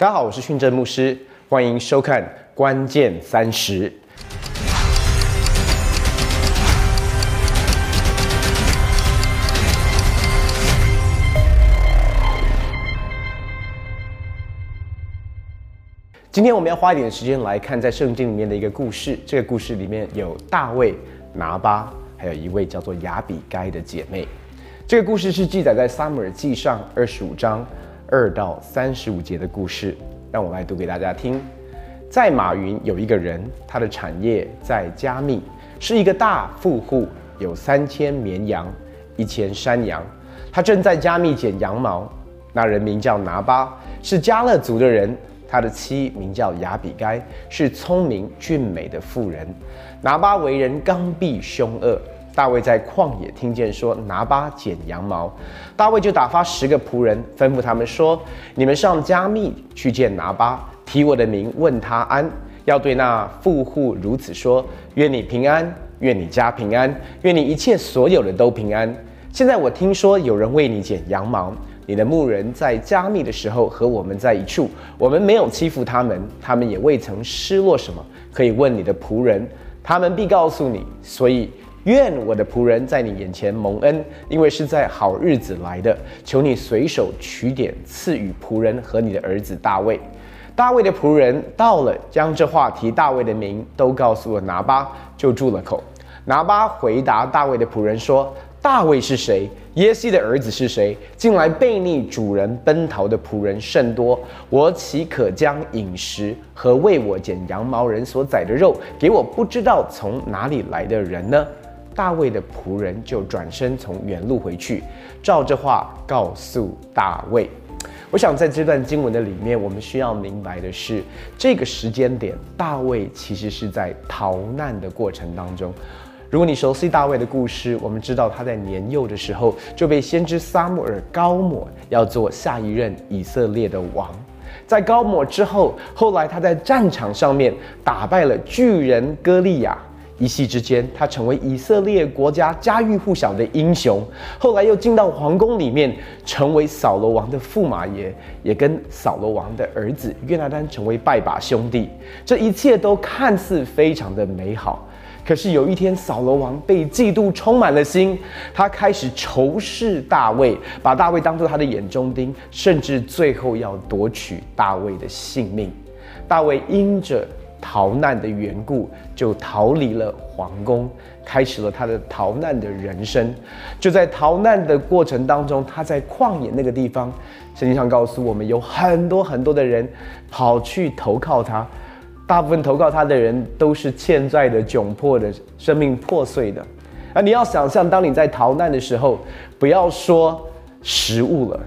大家好，我是训正牧师，欢迎收看《关键三十》。今天我们要花一点时间来看在圣经里面的一个故事。这个故事里面有大卫、拿巴，还有一位叫做亚比该的姐妹。这个故事是记载在撒母耳记上二十五章二到三十五节的故事。让我来读给大家听。在马云有一个人，他的产业在加密，是一个大富户，有三千绵羊，一千山羊。他正在加密剪羊毛。那人名叫拿巴，是加勒族的人。他的妻名叫雅比该，是聪明俊美的妇人。拿巴为人刚愎凶恶。大卫在旷野听见说拿巴剪羊毛，大卫就打发十个仆人，吩咐他们说：“你们上加密去见拿巴，提我的名问他安，要对那富户如此说：愿你平安，愿你家平安，愿你一切所有的都平安。现在我听说有人为你剪羊毛。”你的牧人在加密的时候和我们在一处，我们没有欺负他们，他们也未曾失落什么。可以问你的仆人，他们必告诉你。所以愿我的仆人在你眼前蒙恩，因为是在好日子来的。求你随手取点赐予仆人和你的儿子大卫。大卫的仆人到了，将这话题大卫的名都告诉了拿巴，就住了口。拿巴回答大卫的仆人说。大卫是谁？耶西的儿子是谁？近来背逆主人奔逃的仆人甚多，我岂可将饮食和为我剪羊毛人所宰的肉给我不知道从哪里来的人呢？大卫的仆人就转身从原路回去，照这话告诉大卫。我想在这段经文的里面，我们需要明白的是，这个时间点，大卫其实是在逃难的过程当中。如果你熟悉大卫的故事，我们知道他在年幼的时候就被先知撒母耳高抹，要做下一任以色列的王。在高抹之后，后来他在战场上面打败了巨人歌利亚，一夕之间他成为以色列国家家喻户晓的英雄。后来又进到皇宫里面，成为扫罗王的驸马爷，也跟扫罗王的儿子约拿丹成为拜把兄弟。这一切都看似非常的美好。可是有一天，扫罗王被嫉妒充满了心，他开始仇视大卫，把大卫当做他的眼中钉，甚至最后要夺取大卫的性命。大卫因着逃难的缘故，就逃离了皇宫，开始了他的逃难的人生。就在逃难的过程当中，他在旷野那个地方，圣经上告诉我们，有很多很多的人跑去投靠他。大部分投靠他的人都是欠债的、窘迫的、生命破碎的。而你要想象，当你在逃难的时候，不要说食物了，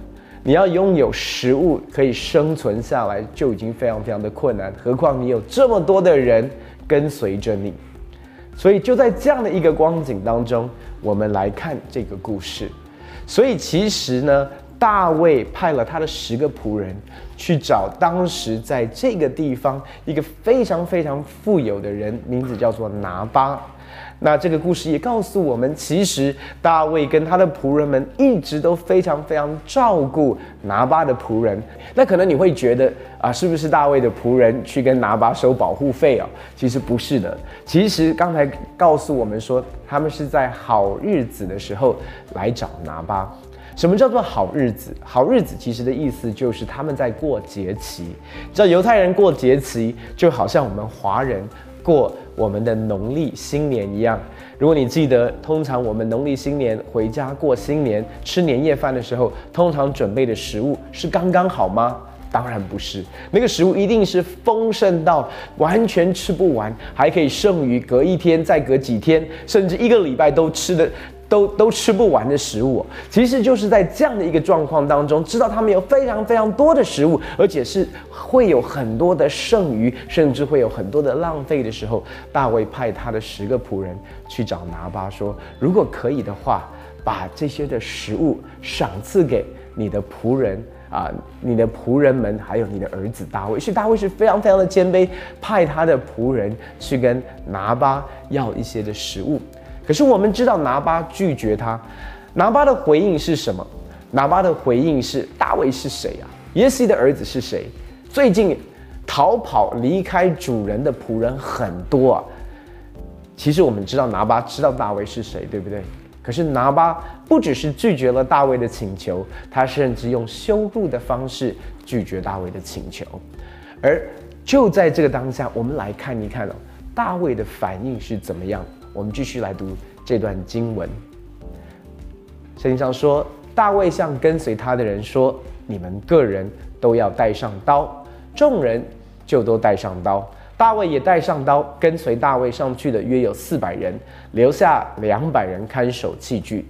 你要拥有食物可以生存下来，就已经非常非常的困难。何况你有这么多的人跟随着你。所以就在这样的一个光景当中，我们来看这个故事。所以其实呢。大卫派了他的十个仆人去找当时在这个地方一个非常非常富有的人，名字叫做拿巴。那这个故事也告诉我们，其实大卫跟他的仆人们一直都非常非常照顾拿巴的仆人。那可能你会觉得啊，是不是大卫的仆人去跟拿巴收保护费啊？其实不是的。其实刚才告诉我们说，他们是在好日子的时候来找拿巴。什么叫做好日子？好日子其实的意思就是他们在过节期。你知道犹太人过节期，就好像我们华人过我们的农历新年一样。如果你记得，通常我们农历新年回家过新年，吃年夜饭的时候，通常准备的食物是刚刚好吗？当然不是，那个食物一定是丰盛到完全吃不完，还可以剩余隔一天、再隔几天，甚至一个礼拜都吃的。都都吃不完的食物，其实就是在这样的一个状况当中，知道他们有非常非常多的食物，而且是会有很多的剩余，甚至会有很多的浪费的时候，大卫派他的十个仆人去找拿巴说：“如果可以的话，把这些的食物赏赐给你的仆人啊，你的仆人们，还有你的儿子大卫。”所以大卫是非常非常的谦卑，派他的仆人去跟拿巴要一些的食物。可是我们知道拿巴拒绝他，拿巴的回应是什么？拿巴的回应是：大卫是谁啊？耶西的儿子是谁？最近逃跑离开主人的仆人很多啊。其实我们知道拿巴知道大卫是谁，对不对？可是拿巴不只是拒绝了大卫的请求，他甚至用羞辱的方式拒绝大卫的请求。而就在这个当下，我们来看一看哦，大卫的反应是怎么样？我们继续来读这段经文。圣经上说，大卫向跟随他的人说：“你们个人都要带上刀。”众人就都带上刀。大卫也带上刀，跟随大卫上去的约有四百人，留下两百人看守器具。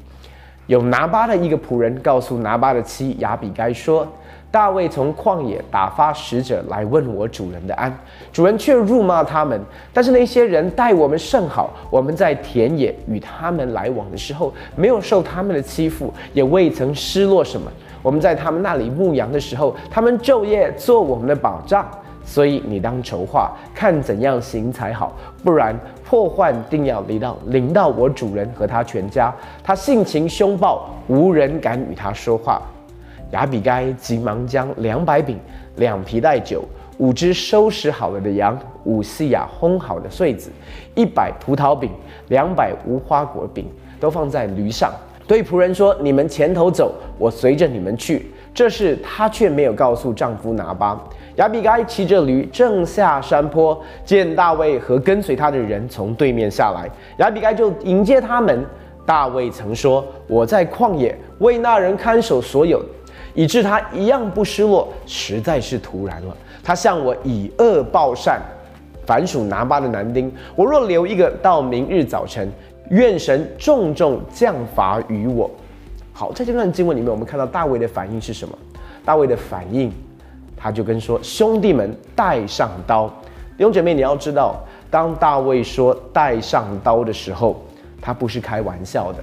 有拿巴的一个仆人告诉拿巴的妻亚比该说：“大卫从旷野打发使者来问我主人的安，主人却辱骂他们。但是那些人待我们甚好，我们在田野与他们来往的时候，没有受他们的欺负，也未曾失落什么。我们在他们那里牧羊的时候，他们昼夜做我们的保障。”所以你当筹划，看怎样行才好，不然破患定要临到临到我主人和他全家。他性情凶暴，无人敢与他说话。亚比该急忙将两百饼、两皮带酒、五只收拾好了的羊、五细亚烘好的穗子、一百葡萄饼、两百无花果饼，都放在驴上，对仆人说：“你们前头走，我随着你们去。”这事她却没有告诉丈夫拿巴。亚比该骑着驴正下山坡，见大卫和跟随他的人从对面下来，亚比该就迎接他们。大卫曾说：“我在旷野为那人看守所有，以致他一样不失落，实在是突然了。他向我以恶报善，凡属拿巴的男丁，我若留一个到明日早晨，愿神重重降罚于我。”好，在这段经文里面，我们看到大卫的反应是什么？大卫的反应。他就跟说：“兄弟们，带上刀。”弟兄姐妹，你要知道，当大卫说“带上刀”的时候，他不是开玩笑的。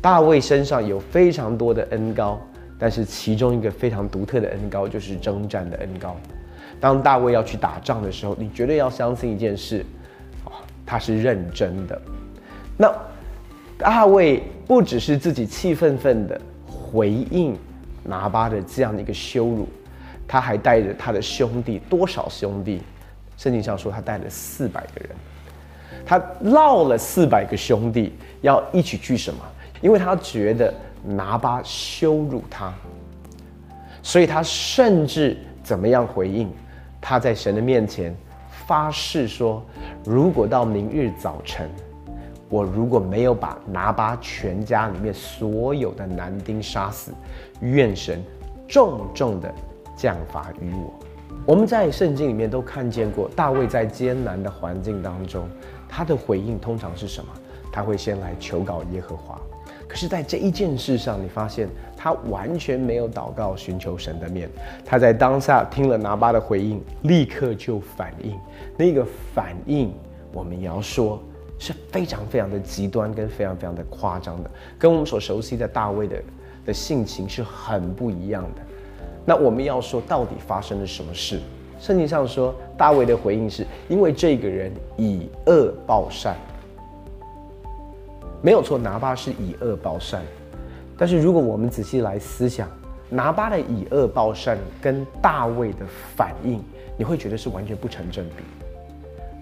大卫身上有非常多的恩高，但是其中一个非常独特的恩高就是征战的恩高。当大卫要去打仗的时候，你绝对要相信一件事：啊，他是认真的。那大卫不只是自己气愤愤的回应拿巴的这样的一个羞辱。他还带着他的兄弟，多少兄弟？圣经上说他带了四百个人，他绕了四百个兄弟要一起去什么？因为他觉得拿巴羞辱他，所以他甚至怎么样回应？他在神的面前发誓说：如果到明日早晨，我如果没有把拿巴全家里面所有的男丁杀死，愿神重重的。降罚于我。我们在圣经里面都看见过大卫在艰难的环境当中，他的回应通常是什么？他会先来求告耶和华。可是，在这一件事上，你发现他完全没有祷告寻求神的面。他在当下听了拿巴的回应，立刻就反应。那个反应，我们也要说是非常非常的极端，跟非常非常的夸张的，跟我们所熟悉的大卫的的性情是很不一样的。那我们要说，到底发生了什么事？圣经上说，大卫的回应是因为这个人以恶报善，没有错，拿巴是以恶报善。但是如果我们仔细来思想，拿巴的以恶报善跟大卫的反应，你会觉得是完全不成正比。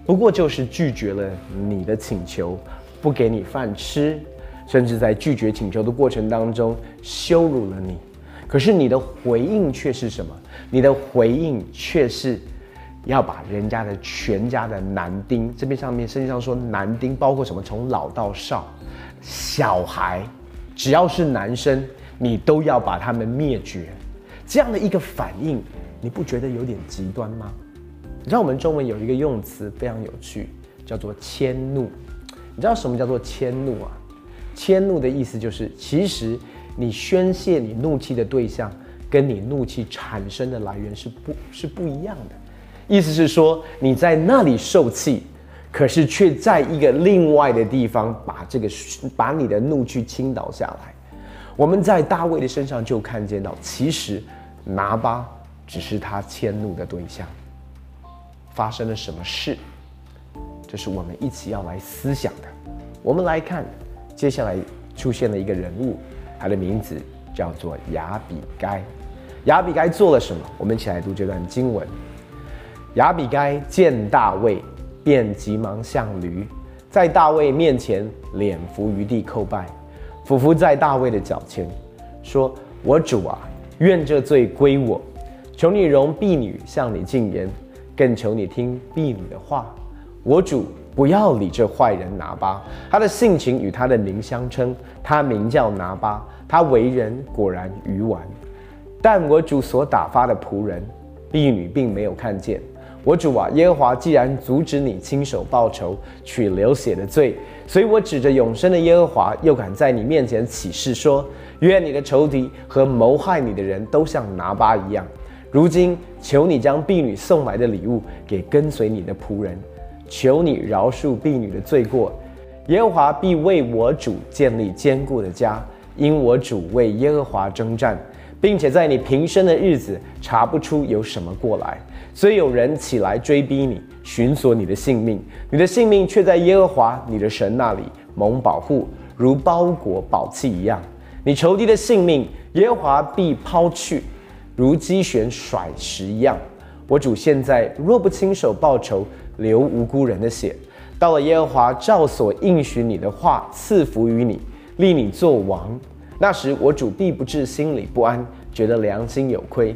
不过就是拒绝了你的请求，不给你饭吃，甚至在拒绝请求的过程当中羞辱了你。可是你的回应却是什么？你的回应却是要把人家的全家的男丁，这边上面圣经上说男丁包括什么？从老到少，小孩，只要是男生，你都要把他们灭绝。这样的一个反应，你不觉得有点极端吗？你知道我们中文有一个用词非常有趣，叫做迁怒。你知道什么叫做迁怒啊？迁怒的意思就是其实。你宣泄你怒气的对象，跟你怒气产生的来源是不是不一样的？意思是说你在那里受气，可是却在一个另外的地方把这个把你的怒气倾倒下来。我们在大卫的身上就看见到，其实拿巴只是他迁怒的对象。发生了什么事？这是我们一起要来思想的。我们来看，接下来出现了一个人物。他的名字叫做亚比该。亚比该做了什么？我们一起来读这段经文。亚比该见大卫，便急忙向驴，在大卫面前脸伏于地叩拜，俯伏在大卫的脚前，说：“我主啊，愿这罪归我，求你容婢女向你进言，更求你听婢女的话。我主不要理这坏人拿巴，他的性情与他的名相称，他名叫拿巴，他为人果然愚顽。但我主所打发的仆人婢女并没有看见。我主啊，耶和华既然阻止你亲手报仇，取流血的罪，所以我指着永生的耶和华，又敢在你面前起誓说：愿你的仇敌和谋害你的人都像拿巴一样。如今求你将婢女送来的礼物给跟随你的仆人，求你饶恕婢女的罪过。耶和华必为我主建立坚固的家，因我主为耶和华征战。并且在你平生的日子查不出有什么过来，所以有人起来追逼你，寻索你的性命，你的性命却在耶和华你的神那里蒙保护，如包裹宝器一样。你仇敌的性命，耶和华必抛去，如击旋甩石一样。我主现在若不亲手报仇，流无辜人的血，到了耶和华照所应许你的话赐福于你，立你做王。那时我主必不至心里不安，觉得良心有亏。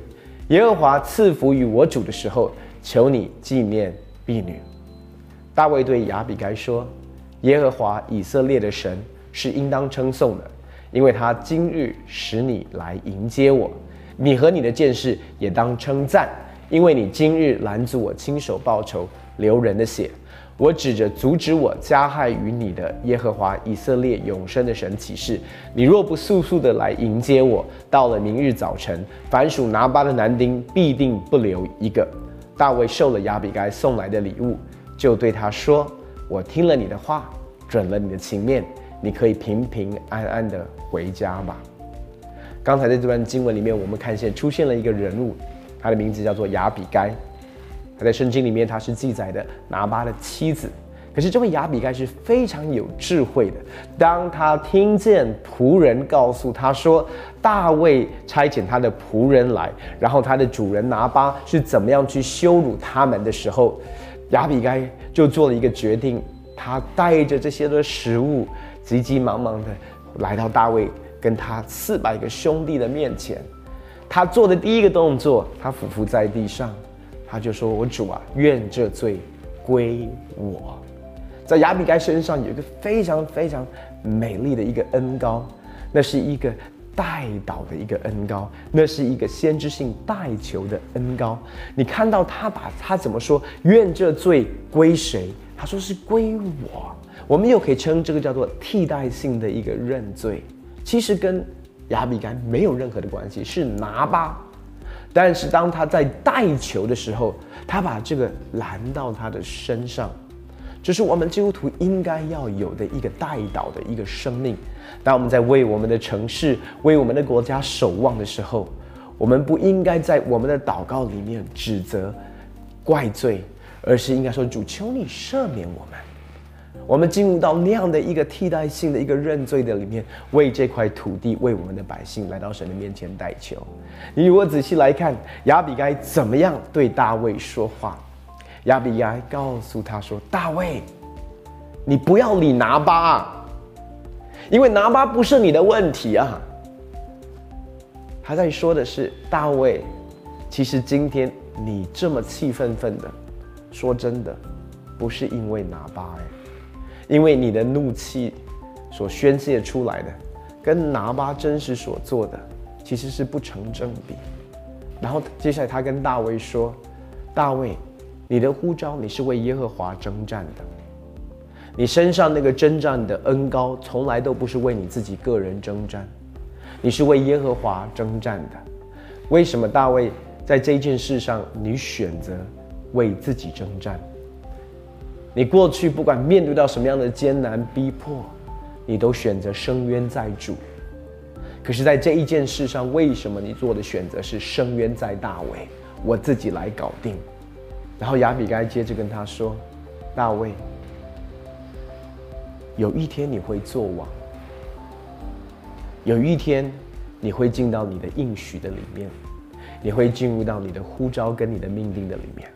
耶和华赐福于我主的时候，求你纪念婢女。大卫对亚比该说：“耶和华以色列的神是应当称颂的，因为他今日使你来迎接我。你和你的剑士也当称赞，因为你今日拦阻我亲手报仇，流人的血。”我指着阻止我加害于你的耶和华以色列永生的神起誓：你若不速速的来迎接我，到了明日早晨，凡属拿巴的男丁必定不留一个。大卫受了亚比该送来的礼物，就对他说：“我听了你的话，准了你的情面，你可以平平安安的回家吧。”刚才在这段经文里面，我们看见出现了一个人物，他的名字叫做亚比该。他在圣经里面，他是记载的拿巴的妻子。可是这位亚比该是非常有智慧的。当他听见仆人告诉他说，大卫差遣他的仆人来，然后他的主人拿巴是怎么样去羞辱他们的时候，亚比该就做了一个决定。他带着这些的食物，急急忙忙的来到大卫跟他四百个兄弟的面前。他做的第一个动作，他俯伏在地上。他就说：“我主啊，愿这罪归我。”在亚比该身上有一个非常非常美丽的一个恩高，那是一个代祷的一个恩高，那是一个先知性代求的恩高。你看到他把他怎么说？愿这罪归谁？他说是归我。我们又可以称这个叫做替代性的一个认罪，其实跟亚比该没有任何的关系，是拿巴。但是当他在带球的时候，他把这个拦到他的身上，这是我们基督徒应该要有的一个代祷的一个生命。当我们在为我们的城市、为我们的国家守望的时候，我们不应该在我们的祷告里面指责、怪罪，而是应该说：“主，求你赦免我们。”我们进入到那样的一个替代性的一个认罪的里面，为这块土地、为我们的百姓来到神的面前代求。你如果仔细来看，亚比该怎么样对大卫说话？亚比该告诉他说：“大卫，你不要理拿巴，因为拿巴不是你的问题啊。”他在说的是大卫，其实今天你这么气愤愤的，说真的，不是因为拿巴哎。因为你的怒气所宣泄出来的，跟拿巴真实所做的其实是不成正比。然后接下来他跟大卫说：“大卫，你的呼召你是为耶和华征战的，你身上那个征战的恩高从来都不是为你自己个人征战，你是为耶和华征战的。为什么大卫在这件事上你选择为自己征战？”你过去不管面对到什么样的艰难逼迫，你都选择深渊在主。可是，在这一件事上，为什么你做的选择是深渊在大卫？我自己来搞定。然后亚比该接着跟他说：“大卫，有一天你会做王，有一天你会进到你的应许的里面，你会进入到你的呼召跟你的命定的里面。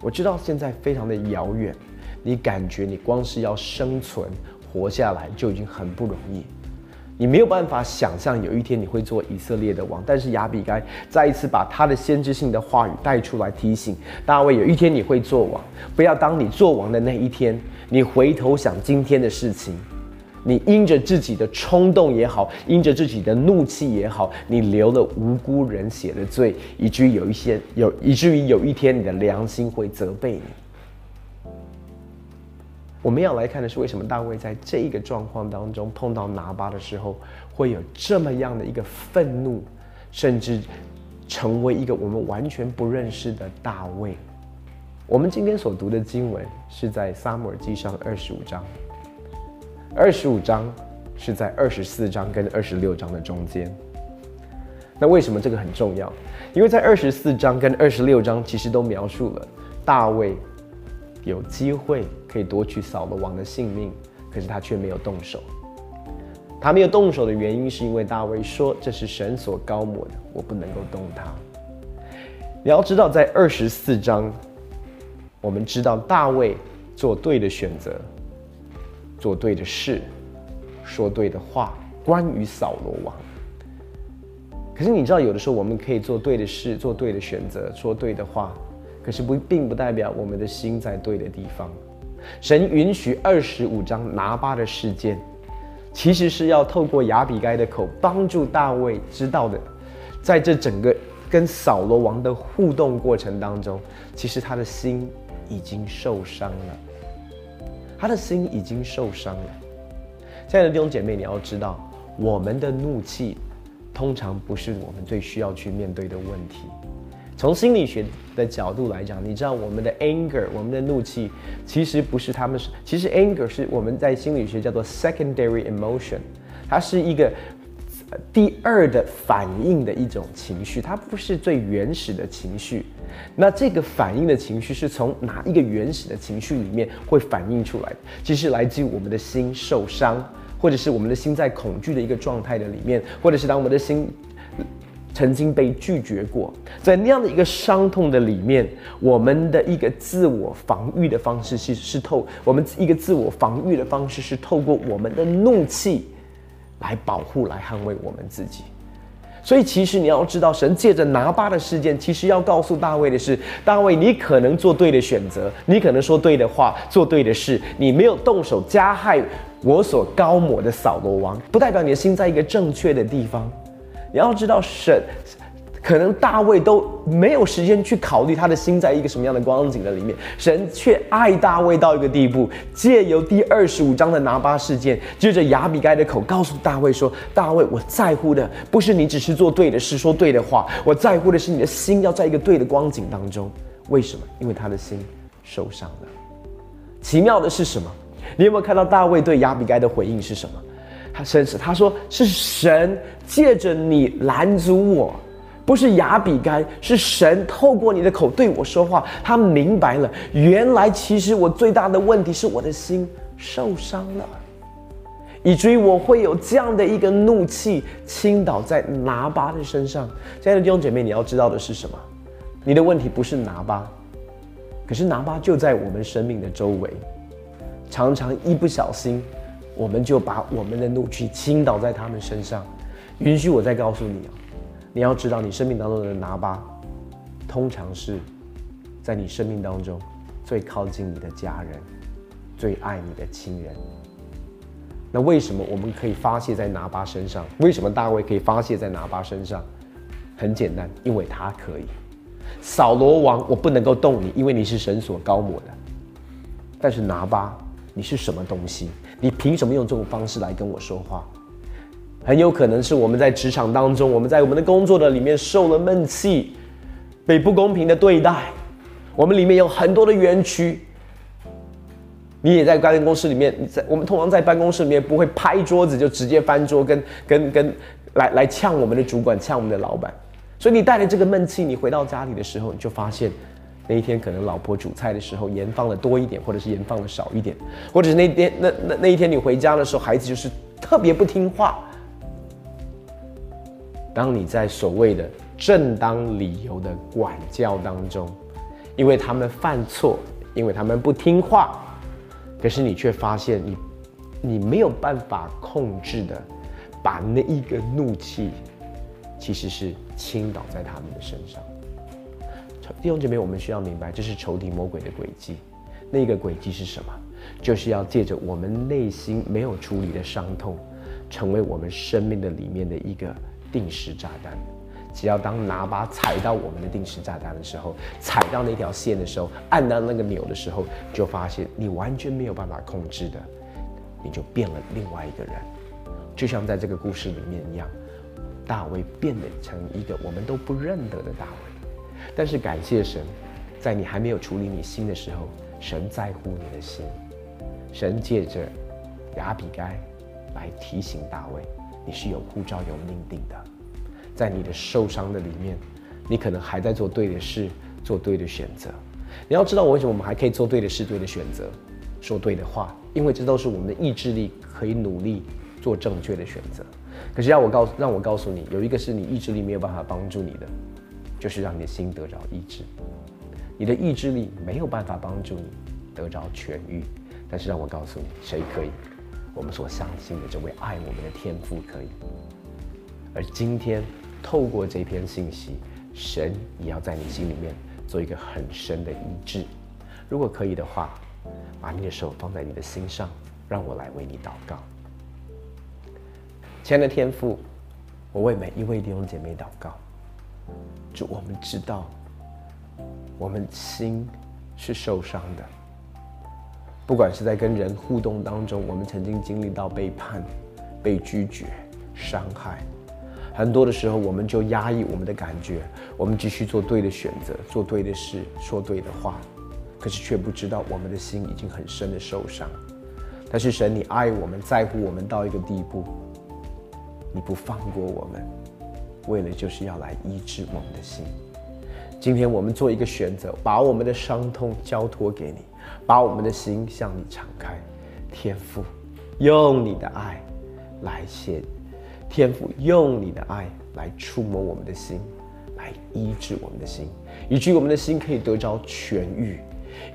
我知道现在非常的遥远，你感觉你光是要生存活下来就已经很不容易，你没有办法想象有一天你会做以色列的王。但是亚比该再一次把他的先知性的话语带出来，提醒大卫：有一天你会做王，不要当你做王的那一天，你回头想今天的事情。你因着自己的冲动也好，因着自己的怒气也好，你流了无辜人血的罪，以至于有一些有，以至于有一天你的良心会责备你。我们要来看的是，为什么大卫在这一个状况当中碰到拿巴的时候，会有这么样的一个愤怒，甚至成为一个我们完全不认识的大卫。我们今天所读的经文是在撒母耳记上二十五章。二十五章是在二十四章跟二十六章的中间。那为什么这个很重要？因为在二十四章跟二十六章其实都描述了大卫有机会可以夺取扫罗王的性命，可是他却没有动手。他没有动手的原因是因为大卫说这是神所高抹的，我不能够动他。你要知道，在二十四章，我们知道大卫做对的选择。做对的事，说对的话，关于扫罗王。可是你知道，有的时候我们可以做对的事，做对的选择，说对的话，可是不并不代表我们的心在对的地方。神允许二十五章拿巴的事件，其实是要透过亚比该的口，帮助大卫知道的，在这整个跟扫罗王的互动过程当中，其实他的心已经受伤了。他的心已经受伤了。亲爱的弟兄姐妹，你要知道，我们的怒气通常不是我们最需要去面对的问题。从心理学的角度来讲，你知道我们的 anger，我们的怒气，其实不是他们是，其实 anger 是我们在心理学叫做 secondary emotion，它是一个第二的反应的一种情绪，它不是最原始的情绪。那这个反应的情绪是从哪一个原始的情绪里面会反映出来？其实来自于我们的心受伤，或者是我们的心在恐惧的一个状态的里面，或者是当我们的心曾经被拒绝过，在那样的一个伤痛的里面，我们的一个自我防御的方式其实是透我们一个自我防御的方式是透过我们的怒气来保护、来捍卫我们自己。所以，其实你要知道，神借着拿巴的事件，其实要告诉大卫的是：大卫，你可能做对的选择，你可能说对的话，做对的事，你没有动手加害我所高抹的扫罗王，不代表你的心在一个正确的地方。你要知道，神。可能大卫都没有时间去考虑他的心在一个什么样的光景的里面，神却爱大卫到一个地步，借由第二十五章的拿巴事件，借着亚比该的口告诉大卫说：“大卫，我在乎的不是你只是做对的事、说对的话，我在乎的是你的心要在一个对的光景当中。为什么？因为他的心受伤了。奇妙的是什么？你有没有看到大卫对亚比该的回应是什么？他甚至他说是神借着你拦阻我。”不是亚比该，是神透过你的口对我说话。他明白了，原来其实我最大的问题是我的心受伤了，以至于我会有这样的一个怒气倾倒在拿巴的身上。亲爱的弟兄姐妹，你要知道的是什么？你的问题不是拿巴，可是拿巴就在我们生命的周围，常常一不小心，我们就把我们的怒气倾倒在他们身上。允许我再告诉你啊。你要知道，你生命当中的拿巴，通常是在你生命当中最靠近你的家人、最爱你的亲人。那为什么我们可以发泄在拿巴身上？为什么大卫可以发泄在拿巴身上？很简单，因为他可以。扫罗王，我不能够动你，因为你是神所高抹的。但是拿巴，你是什么东西？你凭什么用这种方式来跟我说话？很有可能是我们在职场当中，我们在我们的工作的里面受了闷气，被不公平的对待。我们里面有很多的冤屈。你也在办公室里面，在我们通常在办公室里面不会拍桌子就直接翻桌，跟跟跟来来呛我们的主管，呛我们的老板。所以你带着这个闷气，你回到家里的时候，你就发现那一天可能老婆煮菜的时候盐放的多一点，或者是盐放的少一点，或者是那天那那那一天你回家的时候，孩子就是特别不听话。当你在所谓的正当理由的管教当中，因为他们犯错，因为他们不听话，可是你却发现你，你没有办法控制的，把那一个怒气，其实是倾倒在他们的身上。弟兄姐妹，我们需要明白，这是仇敌魔鬼的诡计。那个诡计是什么？就是要借着我们内心没有处理的伤痛，成为我们生命的里面的一个定时炸弹。只要当拿把踩到我们的定时炸弹的时候，踩到那条线的时候，按到那个钮的时候，就发现你完全没有办法控制的，你就变了另外一个人。就像在这个故事里面一样，大卫变得成一个我们都不认得的大卫。但是感谢神，在你还没有处理你心的时候，神在乎你的心。神借着亚比该来提醒大卫，你是有护照、有命定的。在你的受伤的里面，你可能还在做对的事，做对的选择。你要知道，我为什么我们还可以做对的事、对的选择，说对的话？因为这都是我们的意志力可以努力做正确的选择。可是让我告让我告诉你，有一个是你意志力没有办法帮助你的，就是让你的心得着医治。你的意志力没有办法帮助你得着痊愈。但是让我告诉你，谁可以？我们所相信的这位爱我们的天父可以。而今天透过这篇信息，神也要在你心里面做一个很深的医治。如果可以的话，把你的手放在你的心上，让我来为你祷告。亲爱的天父，我为每一位弟兄姐妹祷告。主，我们知道，我们心是受伤的。不管是在跟人互动当中，我们曾经经历到背叛、被拒绝、伤害，很多的时候，我们就压抑我们的感觉，我们继续做对的选择，做对的事，说对的话，可是却不知道我们的心已经很深的受伤。但是神，你爱我们，在乎我们到一个地步，你不放过我们，为了就是要来医治我们的心。今天我们做一个选择，把我们的伤痛交托给你。把我们的心向你敞开，天父，用你的爱来写，天父用你的爱来触摸我们的心，来医治我们的心，以至于我们的心可以得着痊愈，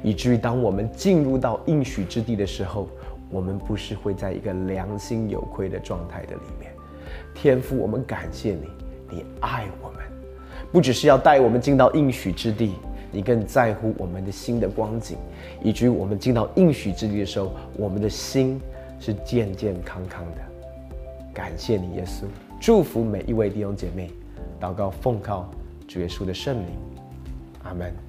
以至于当我们进入到应许之地的时候，我们不是会在一个良心有亏的状态的里面。天父，我们感谢你，你爱我们，不只是要带我们进到应许之地。你更在乎我们的心的光景，以至于我们进到应许之地的时候，我们的心是健健康康的。感谢你，耶稣，祝福每一位弟兄姐妹，祷告奉靠主耶稣的圣灵，阿门。